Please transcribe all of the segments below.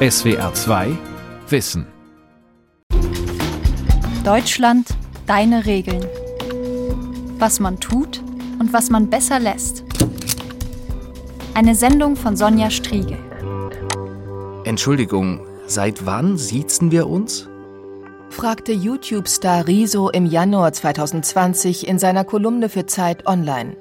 SWR 2 Wissen. Deutschland, deine Regeln. Was man tut und was man besser lässt. Eine Sendung von Sonja Striegel. Entschuldigung, seit wann siezen wir uns? fragte YouTube-Star Riso im Januar 2020 in seiner Kolumne für Zeit Online.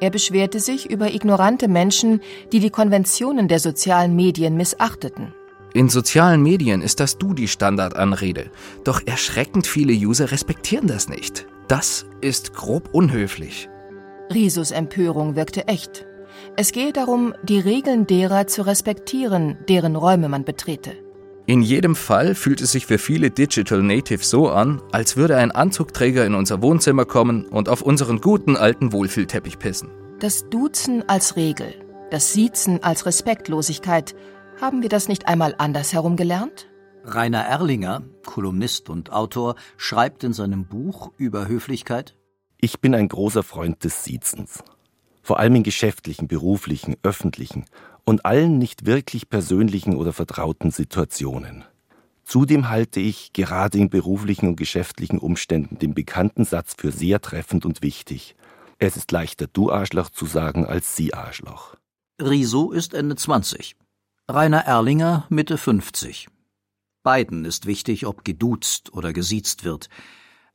Er beschwerte sich über ignorante Menschen, die die Konventionen der sozialen Medien missachteten. In sozialen Medien ist das Du die Standardanrede. Doch erschreckend viele User respektieren das nicht. Das ist grob unhöflich. Risos Empörung wirkte echt. Es gehe darum, die Regeln derer zu respektieren, deren Räume man betrete. In jedem Fall fühlt es sich für viele Digital Natives so an, als würde ein Anzugträger in unser Wohnzimmer kommen und auf unseren guten alten Wohlfühlteppich pissen. Das Duzen als Regel, das Siezen als Respektlosigkeit, haben wir das nicht einmal andersherum gelernt? Rainer Erlinger, Kolumnist und Autor, schreibt in seinem Buch über Höflichkeit Ich bin ein großer Freund des Siezens. Vor allem in geschäftlichen, beruflichen, öffentlichen und allen nicht wirklich persönlichen oder vertrauten Situationen. Zudem halte ich gerade in beruflichen und geschäftlichen Umständen den bekannten Satz für sehr treffend und wichtig. Es ist leichter du Arschloch zu sagen als sie Arschloch. Riso ist Ende 20. Rainer Erlinger Mitte 50. Beiden ist wichtig, ob geduzt oder gesiezt wird.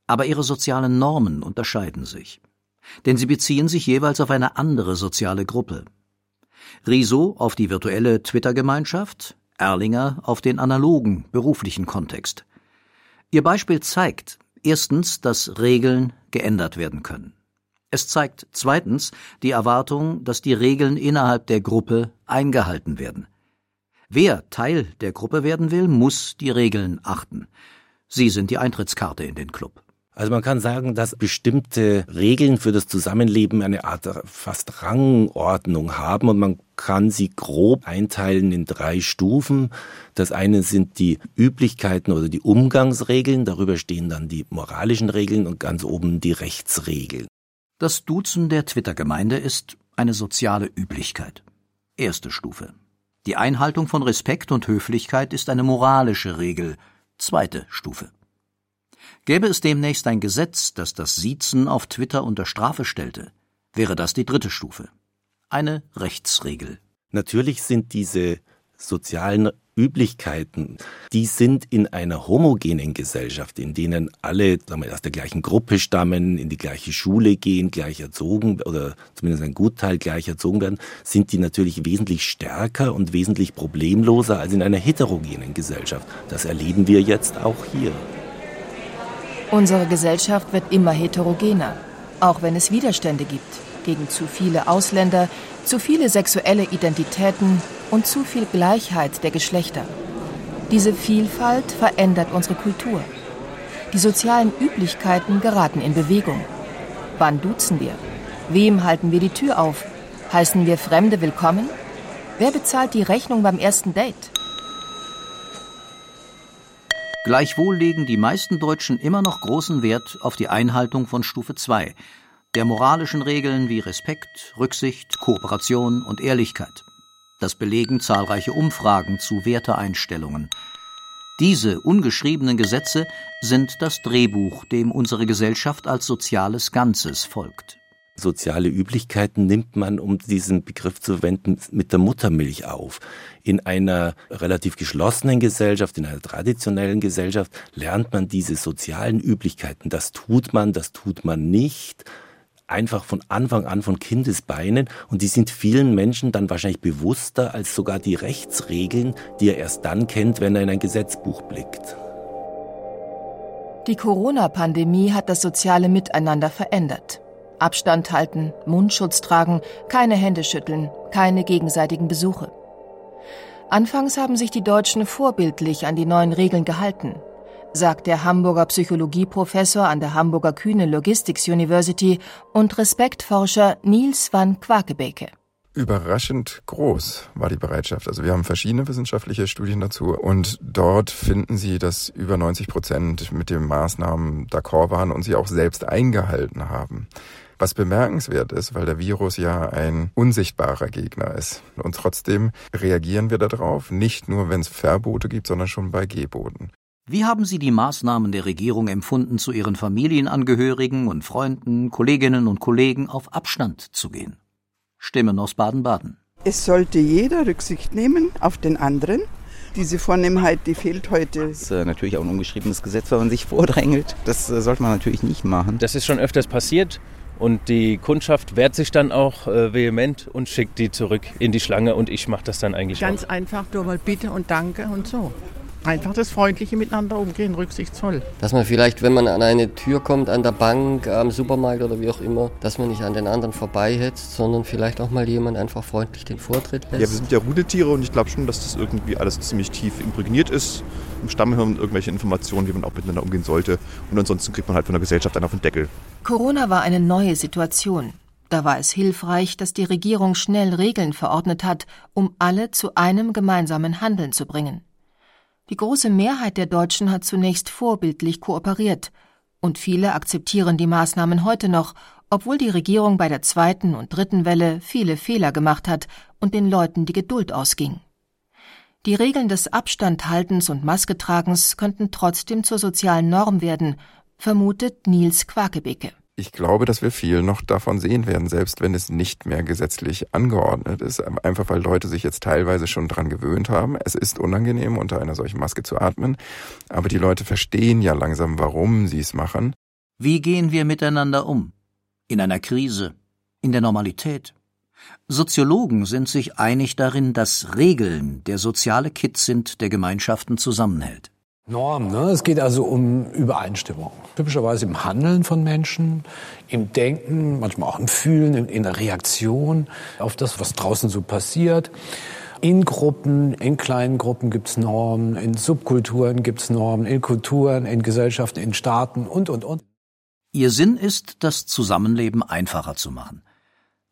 Aber ihre sozialen Normen unterscheiden sich. Denn sie beziehen sich jeweils auf eine andere soziale Gruppe. Riso auf die virtuelle Twitter-Gemeinschaft, Erlinger auf den analogen beruflichen Kontext. Ihr Beispiel zeigt erstens, dass Regeln geändert werden können. Es zeigt zweitens die Erwartung, dass die Regeln innerhalb der Gruppe eingehalten werden. Wer Teil der Gruppe werden will, muss die Regeln achten. Sie sind die Eintrittskarte in den Club. Also man kann sagen, dass bestimmte Regeln für das Zusammenleben eine Art fast Rangordnung haben und man kann sie grob einteilen in drei Stufen. Das eine sind die Üblichkeiten oder die Umgangsregeln, darüber stehen dann die moralischen Regeln und ganz oben die Rechtsregeln. Das Duzen der Twitter-Gemeinde ist eine soziale Üblichkeit. Erste Stufe. Die Einhaltung von Respekt und Höflichkeit ist eine moralische Regel. Zweite Stufe. Gäbe es demnächst ein Gesetz, das das Siezen auf Twitter unter Strafe stellte, wäre das die dritte Stufe. Eine Rechtsregel. Natürlich sind diese sozialen Üblichkeiten, die sind in einer homogenen Gesellschaft, in denen alle sagen wir, aus der gleichen Gruppe stammen, in die gleiche Schule gehen, gleich erzogen oder zumindest ein Gutteil gleich erzogen werden, sind die natürlich wesentlich stärker und wesentlich problemloser als in einer heterogenen Gesellschaft. Das erleben wir jetzt auch hier. Unsere Gesellschaft wird immer heterogener, auch wenn es Widerstände gibt gegen zu viele Ausländer, zu viele sexuelle Identitäten und zu viel Gleichheit der Geschlechter. Diese Vielfalt verändert unsere Kultur. Die sozialen Üblichkeiten geraten in Bewegung. Wann duzen wir? Wem halten wir die Tür auf? Heißen wir Fremde willkommen? Wer bezahlt die Rechnung beim ersten Date? Gleichwohl legen die meisten Deutschen immer noch großen Wert auf die Einhaltung von Stufe 2, der moralischen Regeln wie Respekt, Rücksicht, Kooperation und Ehrlichkeit. Das belegen zahlreiche Umfragen zu Werteeinstellungen. Diese ungeschriebenen Gesetze sind das Drehbuch, dem unsere Gesellschaft als soziales Ganzes folgt. Soziale Üblichkeiten nimmt man, um diesen Begriff zu verwenden, mit der Muttermilch auf. In einer relativ geschlossenen Gesellschaft, in einer traditionellen Gesellschaft lernt man diese sozialen Üblichkeiten. Das tut man, das tut man nicht einfach von Anfang an von Kindesbeinen und die sind vielen Menschen dann wahrscheinlich bewusster als sogar die Rechtsregeln, die er erst dann kennt, wenn er in ein Gesetzbuch blickt. Die Corona-Pandemie hat das soziale Miteinander verändert. Abstand halten, Mundschutz tragen, keine Hände schütteln, keine gegenseitigen Besuche. Anfangs haben sich die Deutschen vorbildlich an die neuen Regeln gehalten, sagt der Hamburger Psychologieprofessor an der Hamburger Kühne Logistics University und Respektforscher Niels van Quakebeke. Überraschend groß war die Bereitschaft. Also wir haben verschiedene wissenschaftliche Studien dazu und dort finden Sie, dass über 90 Prozent mit den Maßnahmen d'accord waren und sie auch selbst eingehalten haben. Was bemerkenswert ist, weil der Virus ja ein unsichtbarer Gegner ist. Und trotzdem reagieren wir darauf, nicht nur wenn es Verbote gibt, sondern schon bei Geboten. Wie haben Sie die Maßnahmen der Regierung empfunden, zu Ihren Familienangehörigen und Freunden, Kolleginnen und Kollegen auf Abstand zu gehen? Stimmen aus Baden-Baden. Es sollte jeder Rücksicht nehmen auf den anderen. Diese Vornehmheit, die fehlt heute. Das ist äh, natürlich auch ein ungeschriebenes Gesetz, wenn man sich vordrängelt. Das äh, sollte man natürlich nicht machen. Das ist schon öfters passiert. Und die Kundschaft wehrt sich dann auch äh, vehement und schickt die zurück in die Schlange und ich mache das dann eigentlich Ganz auch. einfach nur mal Bitte und Danke und so. Einfach das freundliche Miteinander umgehen, rücksichtsvoll. Dass man vielleicht, wenn man an eine Tür kommt, an der Bank, am Supermarkt oder wie auch immer, dass man nicht an den anderen vorbeihetzt, sondern vielleicht auch mal jemand einfach freundlich den Vortritt lässt. Ja, wir sind ja Rudeltiere und ich glaube schon, dass das irgendwie alles ziemlich tief imprägniert ist. Im Stammhirn irgendwelche Informationen, wie man auch miteinander umgehen sollte. Und ansonsten kriegt man halt von der Gesellschaft einen auf den Deckel. Corona war eine neue Situation. Da war es hilfreich, dass die Regierung schnell Regeln verordnet hat, um alle zu einem gemeinsamen Handeln zu bringen. Die große Mehrheit der Deutschen hat zunächst vorbildlich kooperiert, und viele akzeptieren die Maßnahmen heute noch, obwohl die Regierung bei der zweiten und dritten Welle viele Fehler gemacht hat und den Leuten die Geduld ausging. Die Regeln des Abstandhaltens und Masketragens könnten trotzdem zur sozialen Norm werden, vermutet Nils Quakebeke. Ich glaube, dass wir viel noch davon sehen werden, selbst wenn es nicht mehr gesetzlich angeordnet ist, einfach weil Leute sich jetzt teilweise schon dran gewöhnt haben. Es ist unangenehm, unter einer solchen Maske zu atmen, aber die Leute verstehen ja langsam, warum sie es machen. Wie gehen wir miteinander um? In einer Krise? In der Normalität? Soziologen sind sich einig darin, dass Regeln der soziale Kit sind, der Gemeinschaften zusammenhält. Norm, ne? Es geht also um Übereinstimmung. Typischerweise im Handeln von Menschen, im Denken, manchmal auch im Fühlen, in, der Reaktion auf das, was draußen so passiert. In Gruppen, in kleinen Gruppen gibt's Normen, in Subkulturen gibt's Normen, in Kulturen, in Gesellschaften, in Staaten und, und, und. Ihr Sinn ist, das Zusammenleben einfacher zu machen.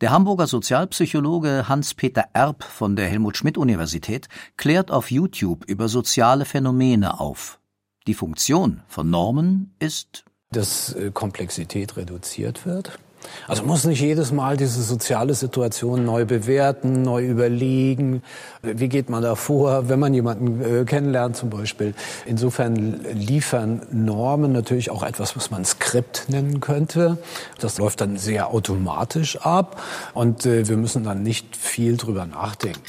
Der Hamburger Sozialpsychologe Hans-Peter Erb von der Helmut-Schmidt-Universität klärt auf YouTube über soziale Phänomene auf. Die Funktion von Normen ist, dass äh, Komplexität reduziert wird. Also muss nicht jedes Mal diese soziale Situation neu bewerten, neu überlegen. Wie geht man da vor, wenn man jemanden äh, kennenlernt zum Beispiel? Insofern liefern Normen natürlich auch etwas, was man Skript nennen könnte. Das läuft dann sehr automatisch ab und äh, wir müssen dann nicht viel drüber nachdenken.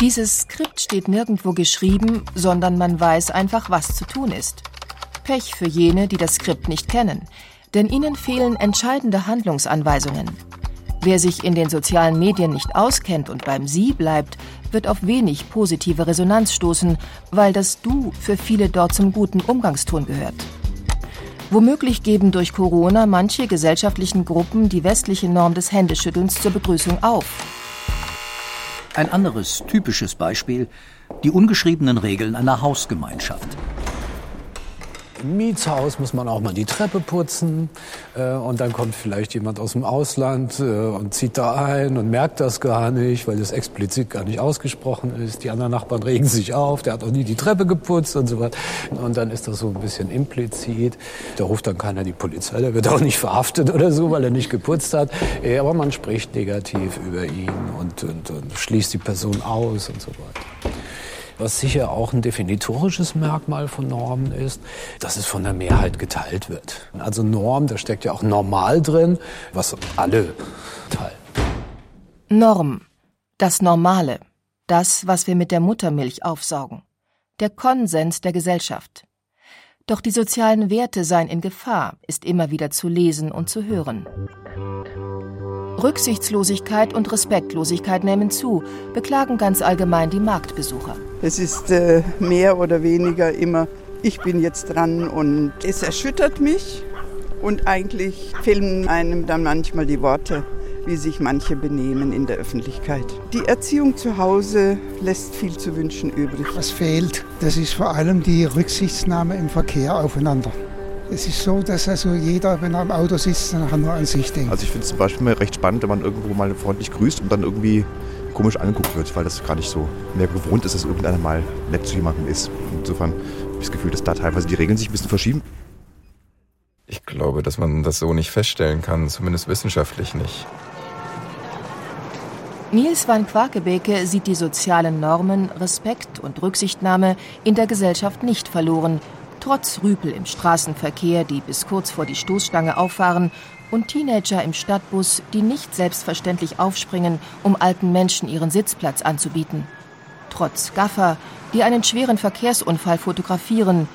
Dieses Skript steht nirgendwo geschrieben, sondern man weiß einfach, was zu tun ist. Pech für jene, die das Skript nicht kennen, denn ihnen fehlen entscheidende Handlungsanweisungen. Wer sich in den sozialen Medien nicht auskennt und beim Sie bleibt, wird auf wenig positive Resonanz stoßen, weil das Du für viele dort zum guten Umgangston gehört. Womöglich geben durch Corona manche gesellschaftlichen Gruppen die westliche Norm des Händeschüttelns zur Begrüßung auf. Ein anderes typisches Beispiel die ungeschriebenen Regeln einer Hausgemeinschaft. Im Mietshaus muss man auch mal die Treppe putzen äh, und dann kommt vielleicht jemand aus dem Ausland äh, und zieht da ein und merkt das gar nicht, weil es explizit gar nicht ausgesprochen ist. Die anderen Nachbarn regen sich auf, der hat auch nie die Treppe geputzt und so weiter. Und dann ist das so ein bisschen implizit. Da ruft dann keiner die Polizei, der wird auch nicht verhaftet oder so, weil er nicht geputzt hat. Äh, aber man spricht negativ über ihn und, und, und schließt die Person aus und so weiter was sicher auch ein definitorisches Merkmal von Normen ist, dass es von der Mehrheit geteilt wird. Also Norm, da steckt ja auch normal drin, was alle teilen. Norm, das Normale, das, was wir mit der Muttermilch aufsaugen, der Konsens der Gesellschaft. Doch die sozialen Werte seien in Gefahr, ist immer wieder zu lesen und zu hören. Rücksichtslosigkeit und Respektlosigkeit nehmen zu, beklagen ganz allgemein die Marktbesucher. Es ist äh, mehr oder weniger immer, ich bin jetzt dran und es erschüttert mich und eigentlich fehlen einem dann manchmal die Worte, wie sich manche benehmen in der Öffentlichkeit. Die Erziehung zu Hause lässt viel zu wünschen übrig. Was fehlt, das ist vor allem die Rücksichtnahme im Verkehr aufeinander. Es ist so, dass also jeder, wenn er im Auto sitzt, dann nur an sich denkt. Also ich finde es zum Beispiel mal recht spannend, wenn man irgendwo mal freundlich grüßt und dann irgendwie komisch angeguckt wird, weil das gar nicht so mehr gewohnt ist, dass irgendeiner mal nett zu jemandem ist. Insofern habe ich das Gefühl, dass da teilweise die Regeln sich ein bisschen verschieben. Ich glaube, dass man das so nicht feststellen kann, zumindest wissenschaftlich nicht. Niels van Quakebeke sieht die sozialen Normen, Respekt und Rücksichtnahme in der Gesellschaft nicht verloren, trotz Rüpel im Straßenverkehr, die bis kurz vor die Stoßstange auffahren, und Teenager im Stadtbus, die nicht selbstverständlich aufspringen, um alten Menschen ihren Sitzplatz anzubieten. Trotz Gaffer, die einen schweren Verkehrsunfall fotografieren,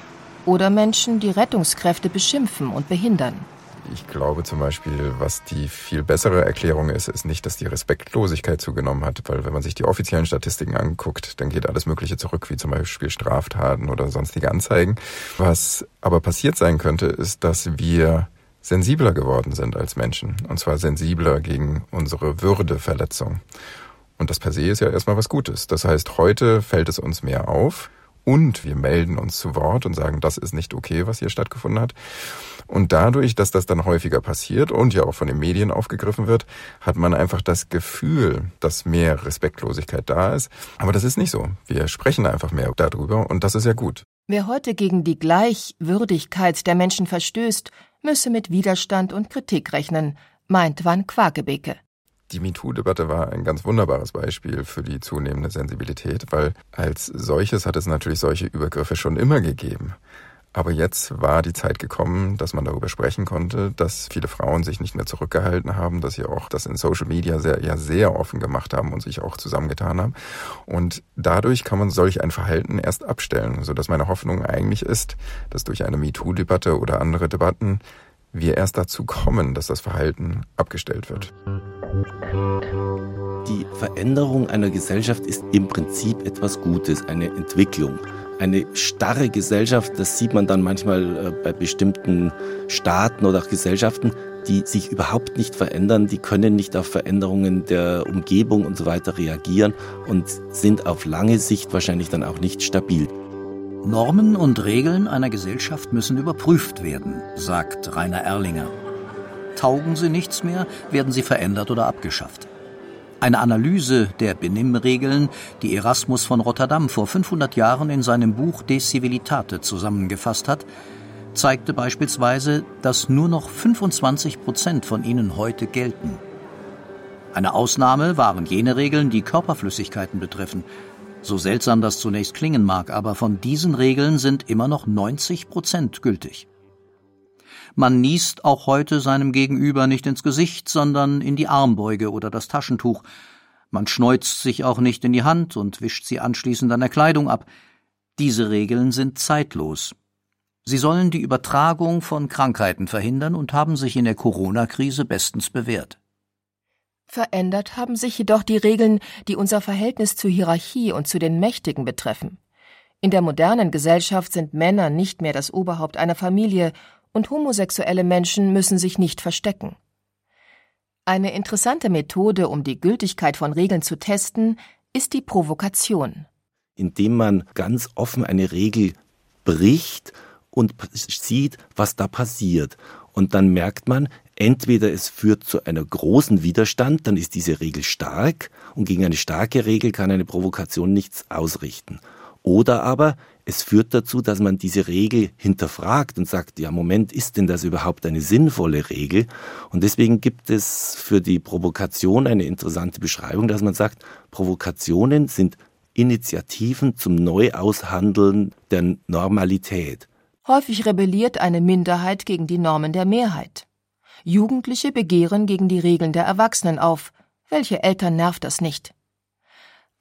oder Menschen, die Rettungskräfte beschimpfen und behindern. Ich glaube zum Beispiel, was die viel bessere Erklärung ist, ist nicht, dass die Respektlosigkeit zugenommen hat, weil wenn man sich die offiziellen Statistiken anguckt, dann geht alles Mögliche zurück, wie zum Beispiel Straftaten oder sonstige Anzeigen. Was aber passiert sein könnte, ist, dass wir sensibler geworden sind als Menschen. Und zwar sensibler gegen unsere Würdeverletzung. Und das per se ist ja erstmal was Gutes. Das heißt, heute fällt es uns mehr auf und wir melden uns zu Wort und sagen, das ist nicht okay, was hier stattgefunden hat. Und dadurch, dass das dann häufiger passiert und ja auch von den Medien aufgegriffen wird, hat man einfach das Gefühl, dass mehr Respektlosigkeit da ist. Aber das ist nicht so. Wir sprechen einfach mehr darüber und das ist ja gut. Wer heute gegen die Gleichwürdigkeit der Menschen verstößt, müsse mit Widerstand und Kritik rechnen, meint Van Quakebeke. Die MeToo-Debatte war ein ganz wunderbares Beispiel für die zunehmende Sensibilität, weil als solches hat es natürlich solche Übergriffe schon immer gegeben. Aber jetzt war die Zeit gekommen, dass man darüber sprechen konnte, dass viele Frauen sich nicht mehr zurückgehalten haben, dass sie auch das in Social Media sehr, ja sehr offen gemacht haben und sich auch zusammengetan haben. Und dadurch kann man solch ein Verhalten erst abstellen, sodass meine Hoffnung eigentlich ist, dass durch eine MeToo-Debatte oder andere Debatten wir erst dazu kommen, dass das Verhalten abgestellt wird. Die Veränderung einer Gesellschaft ist im Prinzip etwas Gutes, eine Entwicklung. Eine starre Gesellschaft, das sieht man dann manchmal äh, bei bestimmten Staaten oder auch Gesellschaften, die sich überhaupt nicht verändern, die können nicht auf Veränderungen der Umgebung und so weiter reagieren und sind auf lange Sicht wahrscheinlich dann auch nicht stabil. Normen und Regeln einer Gesellschaft müssen überprüft werden, sagt Rainer Erlinger. Taugen sie nichts mehr, werden sie verändert oder abgeschafft. Eine Analyse der Benimmregeln, die Erasmus von Rotterdam vor 500 Jahren in seinem Buch De Civilitate zusammengefasst hat, zeigte beispielsweise, dass nur noch 25 Prozent von ihnen heute gelten. Eine Ausnahme waren jene Regeln, die Körperflüssigkeiten betreffen. So seltsam das zunächst klingen mag, aber von diesen Regeln sind immer noch 90 Prozent gültig. Man niest auch heute seinem Gegenüber nicht ins Gesicht, sondern in die Armbeuge oder das Taschentuch. Man schneuzt sich auch nicht in die Hand und wischt sie anschließend an der Kleidung ab. Diese Regeln sind zeitlos. Sie sollen die Übertragung von Krankheiten verhindern und haben sich in der Corona-Krise bestens bewährt. Verändert haben sich jedoch die Regeln, die unser Verhältnis zur Hierarchie und zu den Mächtigen betreffen. In der modernen Gesellschaft sind Männer nicht mehr das Oberhaupt einer Familie und homosexuelle Menschen müssen sich nicht verstecken. Eine interessante Methode, um die Gültigkeit von Regeln zu testen, ist die Provokation. Indem man ganz offen eine Regel bricht und sieht, was da passiert. Und dann merkt man, entweder es führt zu einer großen Widerstand, dann ist diese Regel stark und gegen eine starke Regel kann eine Provokation nichts ausrichten. Oder aber es führt dazu, dass man diese Regel hinterfragt und sagt, ja, Moment, ist denn das überhaupt eine sinnvolle Regel? Und deswegen gibt es für die Provokation eine interessante Beschreibung, dass man sagt, Provokationen sind Initiativen zum Neuaushandeln der Normalität. Häufig rebelliert eine Minderheit gegen die Normen der Mehrheit. Jugendliche begehren gegen die Regeln der Erwachsenen auf. Welche Eltern nervt das nicht?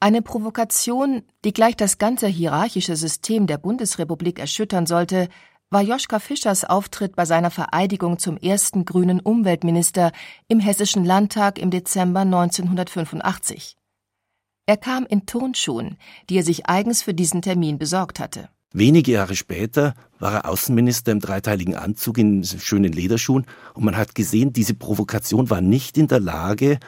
Eine Provokation, die gleich das ganze hierarchische System der Bundesrepublik erschüttern sollte, war Joschka Fischers Auftritt bei seiner Vereidigung zum ersten grünen Umweltminister im Hessischen Landtag im Dezember 1985. Er kam in Turnschuhen, die er sich eigens für diesen Termin besorgt hatte. Wenige Jahre später war er Außenminister im dreiteiligen Anzug in schönen Lederschuhen und man hat gesehen, diese Provokation war nicht in der Lage,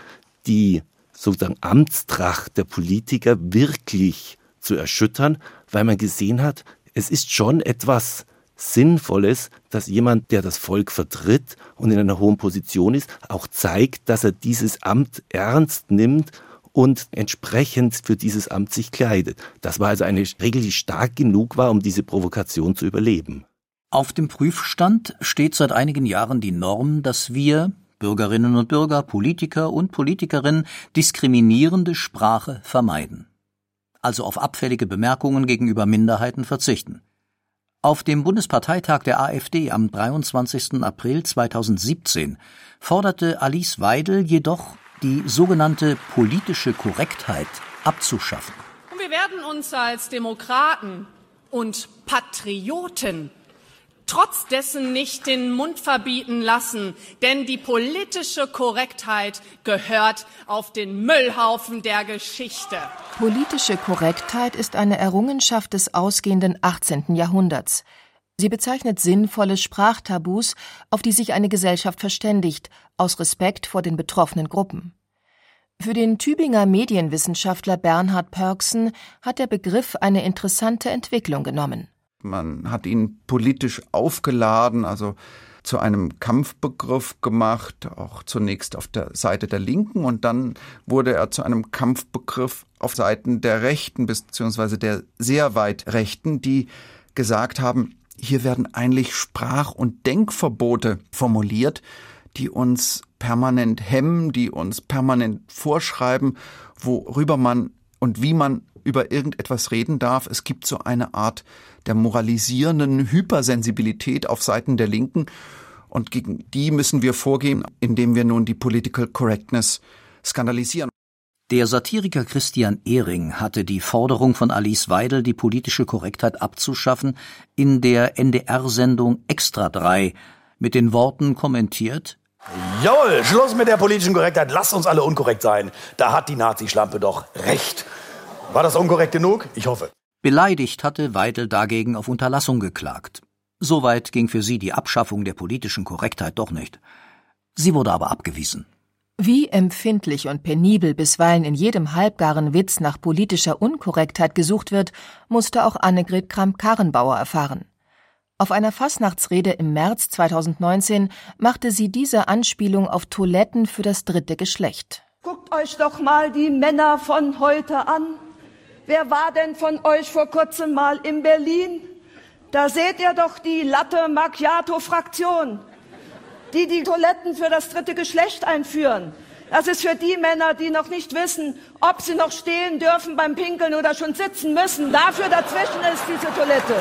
die sozusagen Amtstracht der Politiker wirklich zu erschüttern, weil man gesehen hat, es ist schon etwas Sinnvolles, dass jemand, der das Volk vertritt und in einer hohen Position ist, auch zeigt, dass er dieses Amt ernst nimmt und entsprechend für dieses Amt sich kleidet. Das war also eine Regel, die stark genug war, um diese Provokation zu überleben. Auf dem Prüfstand steht seit einigen Jahren die Norm, dass wir, Bürgerinnen und Bürger, Politiker und Politikerinnen, diskriminierende Sprache vermeiden. Also auf abfällige Bemerkungen gegenüber Minderheiten verzichten. Auf dem Bundesparteitag der AfD am 23. April 2017 forderte Alice Weidel jedoch, die sogenannte politische Korrektheit abzuschaffen. Und wir werden uns als Demokraten und Patrioten trotz dessen nicht den Mund verbieten lassen, denn die politische Korrektheit gehört auf den Müllhaufen der Geschichte. Politische Korrektheit ist eine Errungenschaft des ausgehenden 18. Jahrhunderts. Sie bezeichnet sinnvolle Sprachtabus, auf die sich eine Gesellschaft verständigt, aus Respekt vor den betroffenen Gruppen. Für den Tübinger Medienwissenschaftler Bernhard Pörksen hat der Begriff eine interessante Entwicklung genommen. Man hat ihn politisch aufgeladen, also zu einem Kampfbegriff gemacht, auch zunächst auf der Seite der Linken und dann wurde er zu einem Kampfbegriff auf Seiten der Rechten beziehungsweise der sehr weit Rechten, die gesagt haben, hier werden eigentlich Sprach- und Denkverbote formuliert, die uns permanent hemmen, die uns permanent vorschreiben, worüber man und wie man über irgendetwas reden darf. Es gibt so eine Art der moralisierenden Hypersensibilität auf Seiten der Linken. Und gegen die müssen wir vorgehen, indem wir nun die Political Correctness skandalisieren. Der Satiriker Christian Ehring hatte die Forderung von Alice Weidel, die politische Korrektheit abzuschaffen, in der NDR-Sendung Extra 3 mit den Worten kommentiert, Jawohl, Schluss mit der politischen Korrektheit, lasst uns alle unkorrekt sein. Da hat die Nazi-Schlampe doch recht. War das unkorrekt genug? Ich hoffe. Beleidigt hatte Weidel dagegen auf Unterlassung geklagt. Soweit ging für sie die Abschaffung der politischen Korrektheit doch nicht. Sie wurde aber abgewiesen. Wie empfindlich und penibel bisweilen in jedem halbgaren Witz nach politischer Unkorrektheit gesucht wird, musste auch Annegret Kramp-Karrenbauer erfahren. Auf einer Fastnachtsrede im März 2019 machte sie diese Anspielung auf Toiletten für das dritte Geschlecht. Guckt euch doch mal die Männer von heute an. Wer war denn von euch vor kurzem mal in Berlin? Da seht ihr doch die Latte Macchiato Fraktion, die die Toiletten für das dritte Geschlecht einführen. Das ist für die Männer, die noch nicht wissen, ob sie noch stehen dürfen beim Pinkeln oder schon sitzen müssen. Dafür dazwischen ist diese Toilette.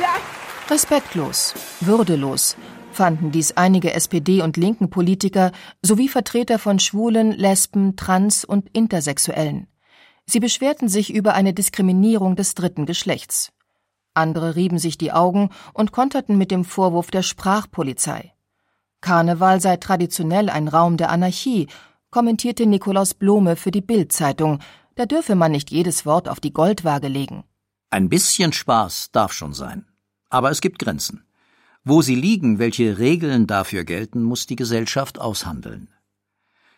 Ja. Respektlos, würdelos fanden dies einige SPD- und linken Politiker sowie Vertreter von Schwulen, Lesben, Trans- und Intersexuellen. Sie beschwerten sich über eine Diskriminierung des dritten Geschlechts. Andere rieben sich die Augen und konterten mit dem Vorwurf der Sprachpolizei. Karneval sei traditionell ein Raum der Anarchie, kommentierte Nikolaus Blome für die Bild-Zeitung. Da dürfe man nicht jedes Wort auf die Goldwaage legen. Ein bisschen Spaß darf schon sein. Aber es gibt Grenzen. Wo sie liegen, welche Regeln dafür gelten, muss die Gesellschaft aushandeln.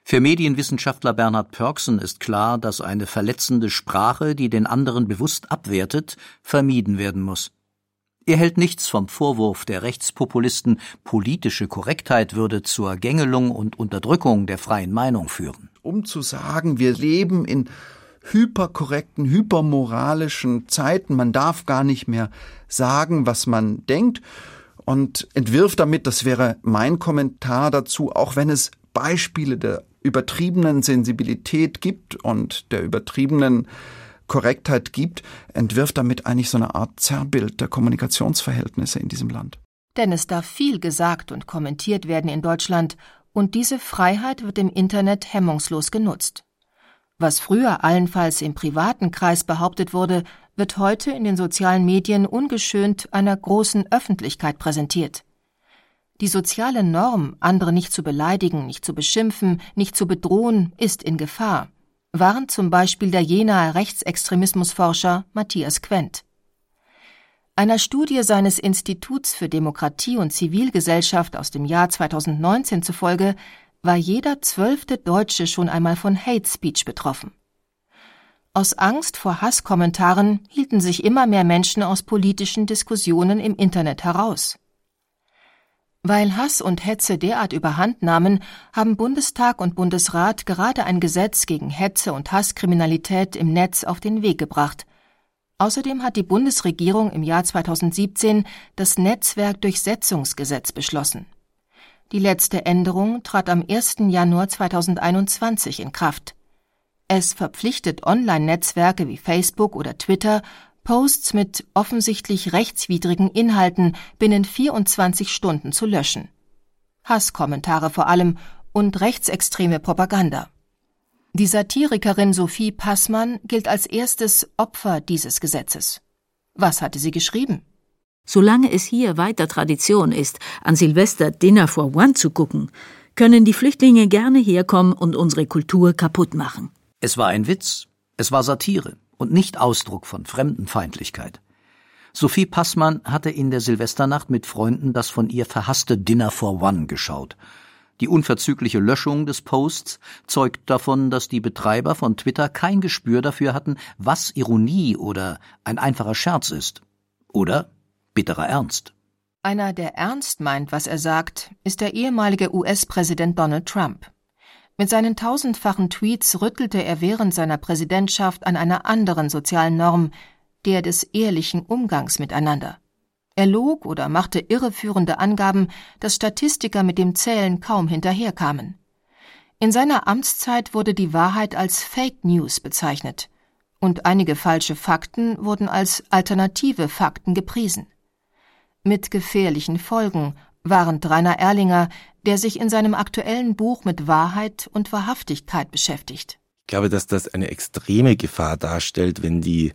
Für Medienwissenschaftler Bernhard Pörksen ist klar, dass eine verletzende Sprache, die den anderen bewusst abwertet, vermieden werden muss. Er hält nichts vom Vorwurf der Rechtspopulisten, politische Korrektheit würde zur Gängelung und Unterdrückung der freien Meinung führen. Um zu sagen, wir leben in hyperkorrekten, hypermoralischen Zeiten, man darf gar nicht mehr sagen, was man denkt und entwirft damit, das wäre mein Kommentar dazu, auch wenn es Beispiele der übertriebenen Sensibilität gibt und der übertriebenen Korrektheit gibt, entwirft damit eigentlich so eine Art Zerrbild der Kommunikationsverhältnisse in diesem Land. Denn es darf viel gesagt und kommentiert werden in Deutschland, und diese Freiheit wird im Internet hemmungslos genutzt. Was früher allenfalls im privaten Kreis behauptet wurde, wird heute in den sozialen Medien ungeschönt einer großen Öffentlichkeit präsentiert. Die soziale Norm, andere nicht zu beleidigen, nicht zu beschimpfen, nicht zu bedrohen, ist in Gefahr, warnt zum Beispiel der Jenaer Rechtsextremismusforscher Matthias Quent. Einer Studie seines Instituts für Demokratie und Zivilgesellschaft aus dem Jahr 2019 zufolge war jeder zwölfte Deutsche schon einmal von Hate Speech betroffen. Aus Angst vor Hasskommentaren hielten sich immer mehr Menschen aus politischen Diskussionen im Internet heraus. Weil Hass und Hetze derart überhand nahmen, haben Bundestag und Bundesrat gerade ein Gesetz gegen Hetze und Hasskriminalität im Netz auf den Weg gebracht. Außerdem hat die Bundesregierung im Jahr 2017 das Netzwerkdurchsetzungsgesetz beschlossen. Die letzte Änderung trat am 1. Januar 2021 in Kraft. Es verpflichtet Online-Netzwerke wie Facebook oder Twitter, Posts mit offensichtlich rechtswidrigen Inhalten binnen 24 Stunden zu löschen. Hasskommentare vor allem und rechtsextreme Propaganda. Die Satirikerin Sophie Passmann gilt als erstes Opfer dieses Gesetzes. Was hatte sie geschrieben? Solange es hier weiter Tradition ist, an Silvester Dinner for One zu gucken, können die Flüchtlinge gerne herkommen und unsere Kultur kaputt machen. Es war ein Witz, es war Satire und nicht Ausdruck von Fremdenfeindlichkeit. Sophie Passmann hatte in der Silvesternacht mit Freunden das von ihr verhasste Dinner for One geschaut. Die unverzügliche Löschung des Posts zeugt davon, dass die Betreiber von Twitter kein Gespür dafür hatten, was Ironie oder ein einfacher Scherz ist. Oder bitterer Ernst. Einer, der ernst meint, was er sagt, ist der ehemalige US-Präsident Donald Trump. Mit seinen tausendfachen Tweets rüttelte er während seiner Präsidentschaft an einer anderen sozialen Norm, der des ehrlichen Umgangs miteinander. Er log oder machte irreführende Angaben, dass Statistiker mit dem Zählen kaum hinterherkamen. In seiner Amtszeit wurde die Wahrheit als Fake News bezeichnet, und einige falsche Fakten wurden als alternative Fakten gepriesen. Mit gefährlichen Folgen, warnt Rainer Erlinger, der sich in seinem aktuellen Buch mit Wahrheit und Wahrhaftigkeit beschäftigt. Ich glaube, dass das eine extreme Gefahr darstellt, wenn die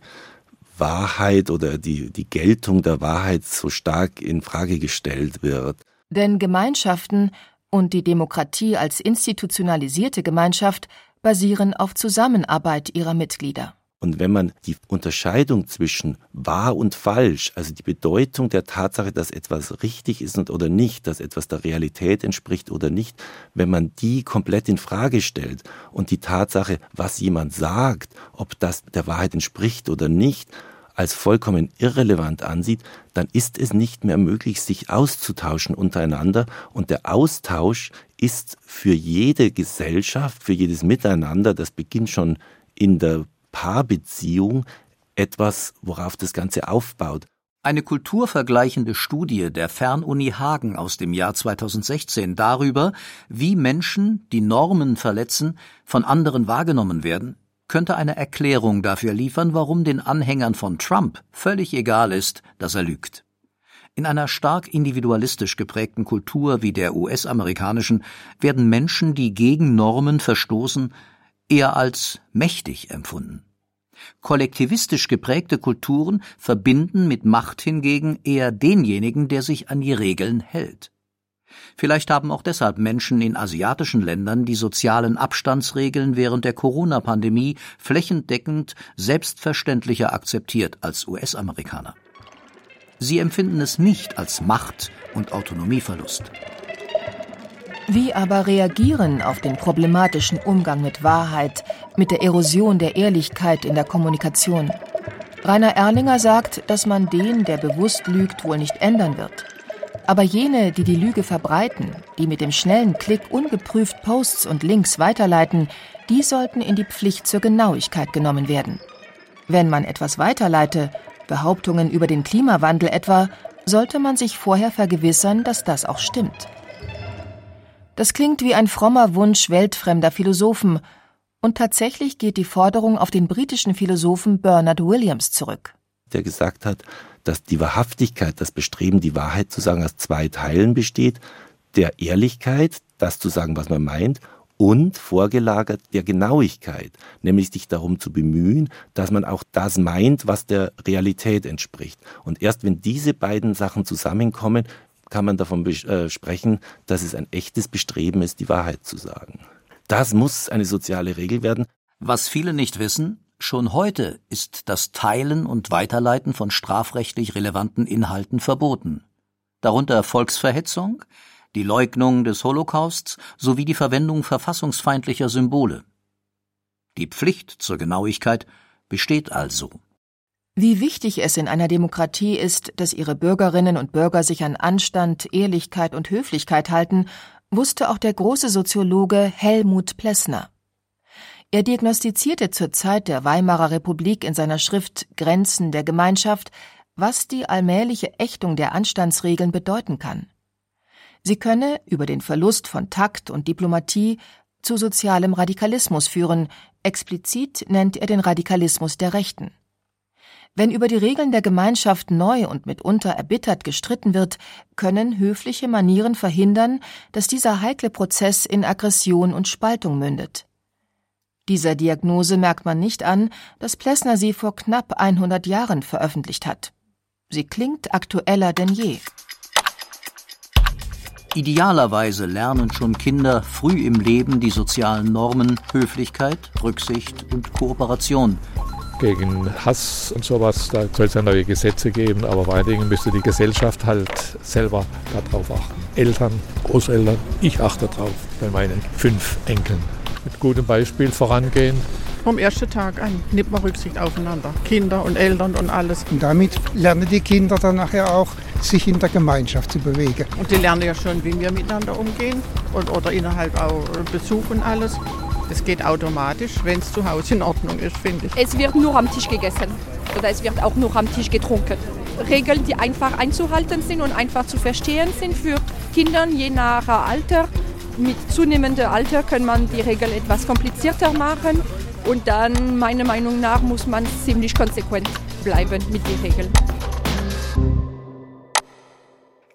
Wahrheit oder die, die Geltung der Wahrheit so stark in Frage gestellt wird. Denn Gemeinschaften und die Demokratie als institutionalisierte Gemeinschaft basieren auf Zusammenarbeit ihrer Mitglieder. Und wenn man die Unterscheidung zwischen wahr und falsch, also die Bedeutung der Tatsache, dass etwas richtig ist oder nicht, dass etwas der Realität entspricht oder nicht, wenn man die komplett in Frage stellt und die Tatsache, was jemand sagt, ob das der Wahrheit entspricht oder nicht, als vollkommen irrelevant ansieht, dann ist es nicht mehr möglich, sich auszutauschen untereinander. Und der Austausch ist für jede Gesellschaft, für jedes Miteinander, das beginnt schon in der Paarbeziehung etwas, worauf das Ganze aufbaut. Eine kulturvergleichende Studie der Fernuni Hagen aus dem Jahr 2016 darüber, wie Menschen, die Normen verletzen, von anderen wahrgenommen werden, könnte eine Erklärung dafür liefern, warum den Anhängern von Trump völlig egal ist, dass er lügt. In einer stark individualistisch geprägten Kultur wie der US-amerikanischen werden Menschen, die gegen Normen verstoßen, eher als mächtig empfunden. Kollektivistisch geprägte Kulturen verbinden mit Macht hingegen eher denjenigen, der sich an die Regeln hält. Vielleicht haben auch deshalb Menschen in asiatischen Ländern die sozialen Abstandsregeln während der Corona-Pandemie flächendeckend selbstverständlicher akzeptiert als US-Amerikaner. Sie empfinden es nicht als Macht- und Autonomieverlust. Wie aber reagieren auf den problematischen Umgang mit Wahrheit, mit der Erosion der Ehrlichkeit in der Kommunikation? Rainer Erlinger sagt, dass man den, der bewusst lügt, wohl nicht ändern wird. Aber jene, die die Lüge verbreiten, die mit dem schnellen Klick ungeprüft Posts und Links weiterleiten, die sollten in die Pflicht zur Genauigkeit genommen werden. Wenn man etwas weiterleite, Behauptungen über den Klimawandel etwa, sollte man sich vorher vergewissern, dass das auch stimmt. Das klingt wie ein frommer Wunsch weltfremder Philosophen, und tatsächlich geht die Forderung auf den britischen Philosophen Bernard Williams zurück. Der gesagt hat, dass die Wahrhaftigkeit, das Bestreben, die Wahrheit zu sagen, aus zwei Teilen besteht. Der Ehrlichkeit, das zu sagen, was man meint, und vorgelagert der Genauigkeit, nämlich sich darum zu bemühen, dass man auch das meint, was der Realität entspricht. Und erst wenn diese beiden Sachen zusammenkommen, kann man davon äh, sprechen, dass es ein echtes Bestreben ist, die Wahrheit zu sagen. Das muss eine soziale Regel werden. Was viele nicht wissen, schon heute ist das Teilen und Weiterleiten von strafrechtlich relevanten Inhalten verboten. Darunter Volksverhetzung, die Leugnung des Holocausts sowie die Verwendung verfassungsfeindlicher Symbole. Die Pflicht zur Genauigkeit besteht also. Wie wichtig es in einer Demokratie ist, dass ihre Bürgerinnen und Bürger sich an Anstand, Ehrlichkeit und Höflichkeit halten, wusste auch der große Soziologe Helmut Plessner. Er diagnostizierte zur Zeit der Weimarer Republik in seiner Schrift Grenzen der Gemeinschaft, was die allmähliche Ächtung der Anstandsregeln bedeuten kann. Sie könne über den Verlust von Takt und Diplomatie zu sozialem Radikalismus führen, explizit nennt er den Radikalismus der Rechten. Wenn über die Regeln der Gemeinschaft neu und mitunter erbittert gestritten wird, können höfliche Manieren verhindern, dass dieser heikle Prozess in Aggression und Spaltung mündet. Dieser Diagnose merkt man nicht an, dass Plessner sie vor knapp 100 Jahren veröffentlicht hat. Sie klingt aktueller denn je. Idealerweise lernen schon Kinder früh im Leben die sozialen Normen Höflichkeit, Rücksicht und Kooperation gegen Hass und sowas. Da soll es ja neue Gesetze geben, aber vor allen Dingen müsste die Gesellschaft halt selber darauf achten. Eltern, Großeltern, ich achte darauf bei meinen fünf Enkeln. Mit gutem Beispiel vorangehen. Vom ersten Tag an nimmt man Rücksicht aufeinander. Kinder und Eltern und alles. Und damit lernen die Kinder dann nachher auch, sich in der Gemeinschaft zu bewegen. Und die lernen ja schon, wie wir miteinander umgehen und, oder innerhalb auch Besuch und alles. Es geht automatisch, wenn es zu Hause in Ordnung ist, finde ich. Es wird nur am Tisch gegessen oder es wird auch nur am Tisch getrunken. Regeln, die einfach einzuhalten sind und einfach zu verstehen sind für Kinder je nach Alter. Mit zunehmendem Alter kann man die Regeln etwas komplizierter machen und dann, meiner Meinung nach, muss man ziemlich konsequent bleiben mit den Regeln.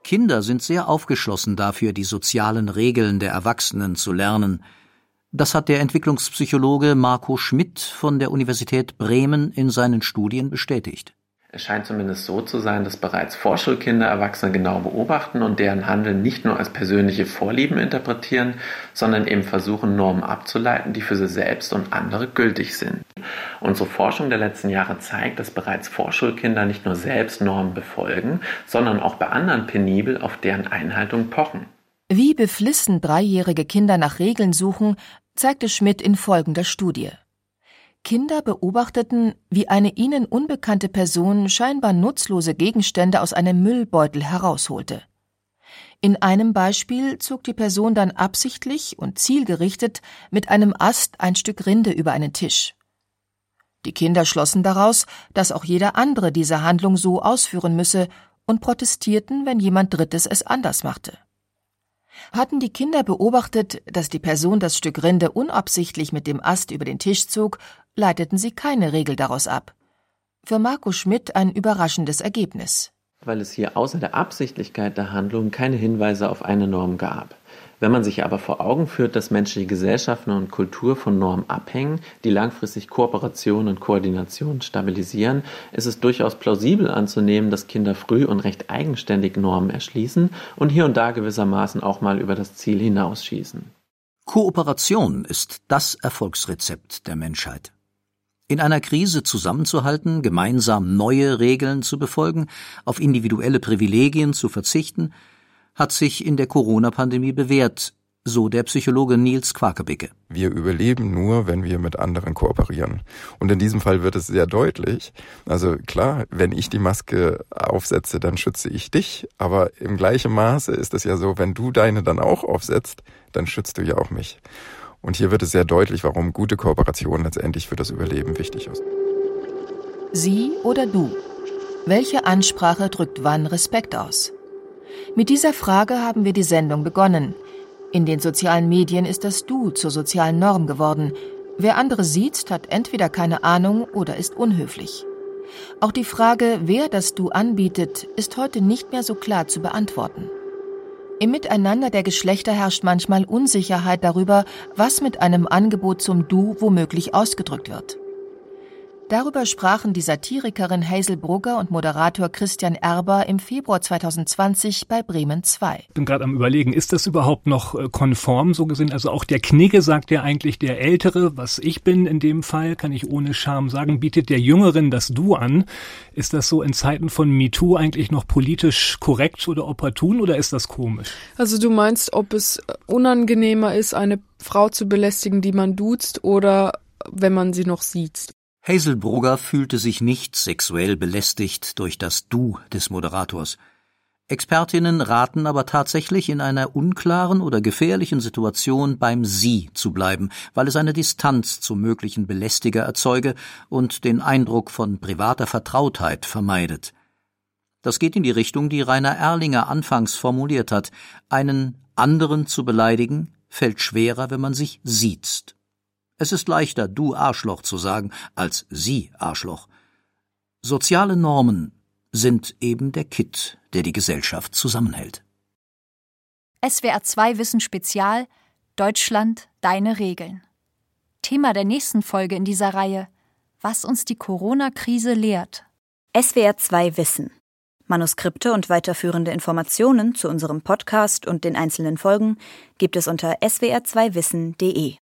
Kinder sind sehr aufgeschlossen dafür, die sozialen Regeln der Erwachsenen zu lernen – das hat der Entwicklungspsychologe Marco Schmidt von der Universität Bremen in seinen Studien bestätigt. Es scheint zumindest so zu sein, dass bereits Vorschulkinder Erwachsene genau beobachten und deren Handeln nicht nur als persönliche Vorlieben interpretieren, sondern eben versuchen, Normen abzuleiten, die für sie selbst und andere gültig sind. Unsere Forschung der letzten Jahre zeigt, dass bereits Vorschulkinder nicht nur selbst Normen befolgen, sondern auch bei anderen penibel auf deren Einhaltung pochen. Wie beflissen dreijährige Kinder nach Regeln suchen, zeigte Schmidt in folgender Studie. Kinder beobachteten, wie eine ihnen unbekannte Person scheinbar nutzlose Gegenstände aus einem Müllbeutel herausholte. In einem Beispiel zog die Person dann absichtlich und zielgerichtet mit einem Ast ein Stück Rinde über einen Tisch. Die Kinder schlossen daraus, dass auch jeder andere diese Handlung so ausführen müsse und protestierten, wenn jemand Drittes es anders machte. Hatten die Kinder beobachtet, dass die Person das Stück Rinde unabsichtlich mit dem Ast über den Tisch zog, leiteten sie keine Regel daraus ab. Für Marco Schmidt ein überraschendes Ergebnis. Weil es hier außer der Absichtlichkeit der Handlung keine Hinweise auf eine Norm gab. Wenn man sich aber vor Augen führt, dass menschliche Gesellschaften und Kultur von Normen abhängen, die langfristig Kooperation und Koordination stabilisieren, ist es durchaus plausibel anzunehmen, dass Kinder früh und recht eigenständig Normen erschließen und hier und da gewissermaßen auch mal über das Ziel hinausschießen. Kooperation ist das Erfolgsrezept der Menschheit. In einer Krise zusammenzuhalten, gemeinsam neue Regeln zu befolgen, auf individuelle Privilegien zu verzichten, hat sich in der Corona-Pandemie bewährt, so der Psychologe Nils Quakebicke. Wir überleben nur, wenn wir mit anderen kooperieren. Und in diesem Fall wird es sehr deutlich. Also klar, wenn ich die Maske aufsetze, dann schütze ich dich. Aber im gleichen Maße ist es ja so, wenn du deine dann auch aufsetzt, dann schützt du ja auch mich. Und hier wird es sehr deutlich, warum gute Kooperation letztendlich für das Überleben wichtig ist. Sie oder du? Welche Ansprache drückt wann Respekt aus? Mit dieser Frage haben wir die Sendung begonnen. In den sozialen Medien ist das Du zur sozialen Norm geworden. Wer andere sieht, hat entweder keine Ahnung oder ist unhöflich. Auch die Frage, wer das Du anbietet, ist heute nicht mehr so klar zu beantworten. Im Miteinander der Geschlechter herrscht manchmal Unsicherheit darüber, was mit einem Angebot zum Du womöglich ausgedrückt wird. Darüber sprachen die Satirikerin Hazel Brugger und Moderator Christian Erber im Februar 2020 bei Bremen 2. Ich bin gerade am überlegen, ist das überhaupt noch äh, konform so gesehen? Also auch der Knigge sagt ja eigentlich der Ältere, was ich bin in dem Fall, kann ich ohne Scham sagen, bietet der Jüngeren das Du an. Ist das so in Zeiten von MeToo eigentlich noch politisch korrekt oder opportun oder ist das komisch? Also du meinst, ob es unangenehmer ist, eine Frau zu belästigen, die man duzt oder wenn man sie noch sieht? Hazel Brugger fühlte sich nicht sexuell belästigt durch das Du des Moderators. Expertinnen raten aber tatsächlich, in einer unklaren oder gefährlichen Situation beim Sie zu bleiben, weil es eine Distanz zum möglichen Belästiger erzeuge und den Eindruck von privater Vertrautheit vermeidet. Das geht in die Richtung, die Rainer Erlinger anfangs formuliert hat. Einen anderen zu beleidigen fällt schwerer, wenn man sich siezt. Es ist leichter, du Arschloch zu sagen, als sie Arschloch. Soziale Normen sind eben der Kitt, der die Gesellschaft zusammenhält. SWR 2 Wissen Spezial Deutschland deine Regeln. Thema der nächsten Folge in dieser Reihe Was uns die Corona-Krise lehrt. SWR 2 Wissen. Manuskripte und weiterführende Informationen zu unserem Podcast und den einzelnen Folgen gibt es unter swr2wissen.de.